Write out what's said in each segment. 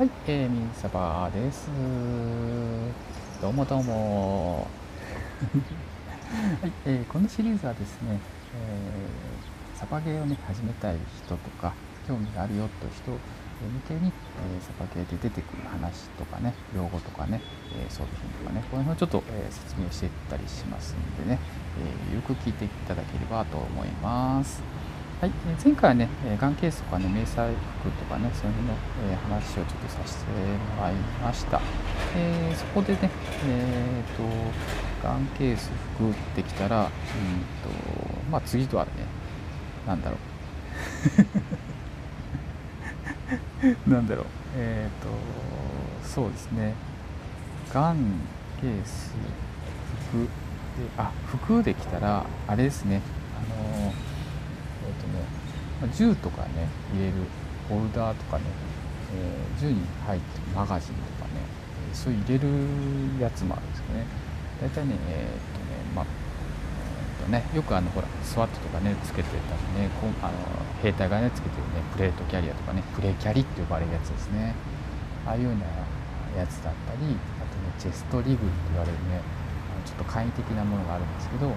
はい、えー、みんさばです。どうもどうも。はい、えー、このシリーズはですね、えー、サバゲーをね始めたい人とか興味があるよという人向けに、えー、サバゲーで出てくる話とかね用語とかね、えー、装備品とかねこの辺をちょっと、えー、説明していったりしますんでね、えよく聞いていただければと思います。はい、前回はね、ガンケースとかね、迷彩服とかね、そういうの、え話をちょっとさせてもらいました。えー、そこでね、えーと、ガンケース服ってきたら、うんとまあ、次とはね、なんだろう。なんだろう。えっ、ー、と、そうですね、ガンケース服で、あ、服できたら、あれですね、あの銃とかね入れるホルダーとかね、えー、銃に入ってるマガジンとかね、え、そういう入れるやつもあるんですよね。大体ねえー、っとねまあえ、っとねよくあのほらスワットとかねつけてたりねこあの兵隊がねつけてるねプレートキャリアとかねプレーキャリって呼ばれるやつですね。ああいうようなやつだったりあとねチェストリグって言われるねちょっと簡易的なものがあるんですけど、え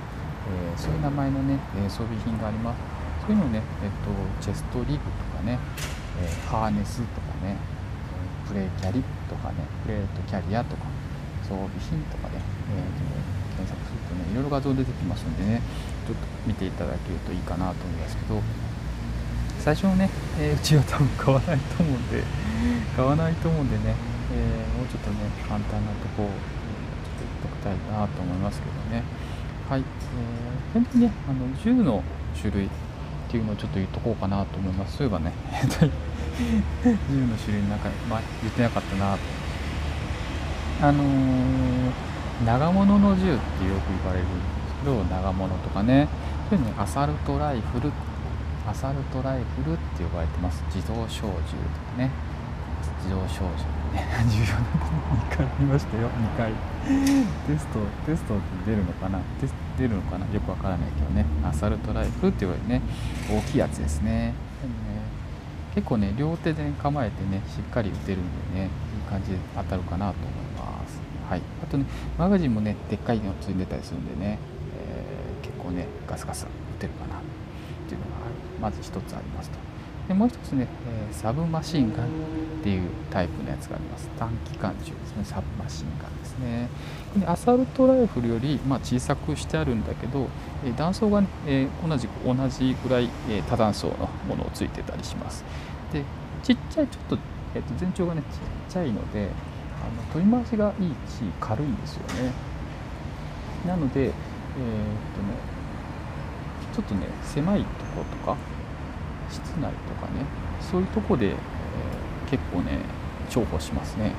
ー、そういう名前のね装備品があります。そういうのね、えっと、チェストリグとかね、えー、ハーネスとかね、プレーキャリとかね、プレートキャリアとか、装備品とかね、えー、検索するとね、いろいろ画像出てきますんでね、ちょっと見ていただけるといいかなと思いますけど、最初のね、えー、うちは多分買わないと思うんで、買わないと思うんでね、えー、もうちょっとね、簡単なとこを、ちょっと言っときたいなと思いますけどね。はい。えー、本当にね、あの銃の種類、っていうのをちょっと言っとこうかなと思います。そういえばね 銃の種類の中、まあ、言ってなかったな。とあのー、長物の銃ってよく言われるんですけど長物とかね。そういうのアサルトライフルアサルトライフルって呼ばれてます。自動小銃とかね。自動小銃ね重要な2回見ましたよ。2回。テストテストって出るのかな？テス出るのかな？よくわからないけどね。アサルトライフルって言われるね。大きいやつですね。でもね結構ね両手で、構えてねしっかり打てるんでねいい感じで当たるかなと思います。はい。あとねマガジンもねでっかいのついでたりするんでね、えー、結構ねガスガス打てるかなっていうのがまず一つありますと。でもう一つね、え、サブマシンガンっていうタイプのやつがあります。短期間銃ですね。サブマシンガンですね。でアサルトライフルより、ま、小さくしてあるんだけど、えー、弾倉がね、え、同じく同じぐらい、え多弾倉のものをついてたりします。でちっちゃいちょっと,、えー、と全長がねちっちゃいのであの取り回しがいいし軽いんですよね。なのでえー、っとねちょっとね狭いところとか室内とかねそういうとこで、えー、結構ね重宝しますね。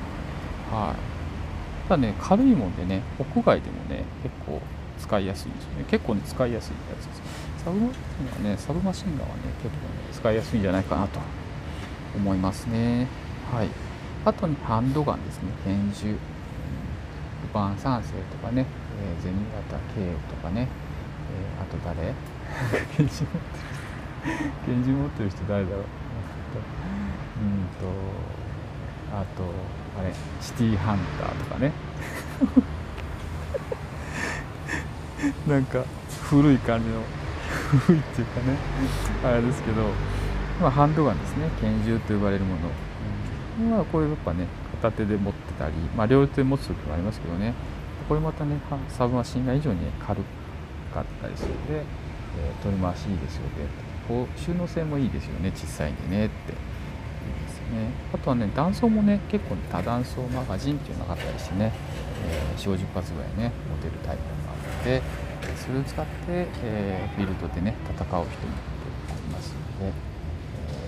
はい。ただね軽いもんでね屋外でもね結構使いやすいんですよね。結構ね使いやすいやつです。サブマシンガンねサブマシンガンはね結構ね使いやすいんじゃないかなと思いますね。はい。あとにハンドガンですね。拳銃。ルパン三世とかね、えー、銭形 K とかね、えー、あと誰？拳銃持ってる拳銃持ってる人誰だろう？うんとあとあれシティハンターとかね。なんか古い感じの古いっていうかね。あれですけど、まあ、ハンドガンですね。拳銃と呼ばれるもの、うん、まあこれやっぱね片手で持ってたり、まあ、両手で持つ時もありますけどね。これまたねサブマシンガン以上に、ね、軽かったりするので、えー、取り回しいいですよねこう収納性もいいですよね小さいんでねっていいですねあとはね断層もね結構、ね、多断層マガジンっていうのがあったりしてね、えー、4 0発ぐらいね持てるタイプがあるのでそれを使って、えー、フィールドでね戦う人もいますので、え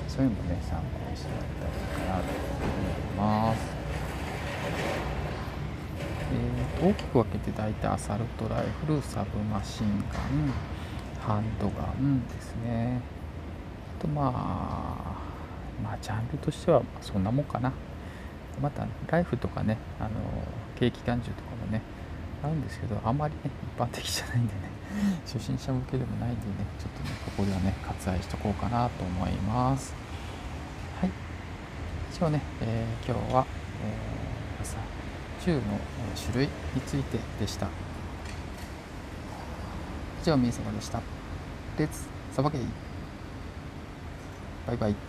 ー、そういうのもね参考にしてもらったらいいかなと思います。えー、大きく分けて大体アサルトライフルサブマシンガンハンドガンですね。あとまあまあジャンルとしてはそんなもんかな。またライフとかねあの軽機関銃とかもねあるんですけどあんまりね一般的じゃないんでね初心者向けでもないんでねちょっとねここではね割愛しとこうかなと思います。はい。以一応ね、えー、今日は、えー、朝銃の種類についてでした以上みー様でした。鉄、さばけ。いバイバイ。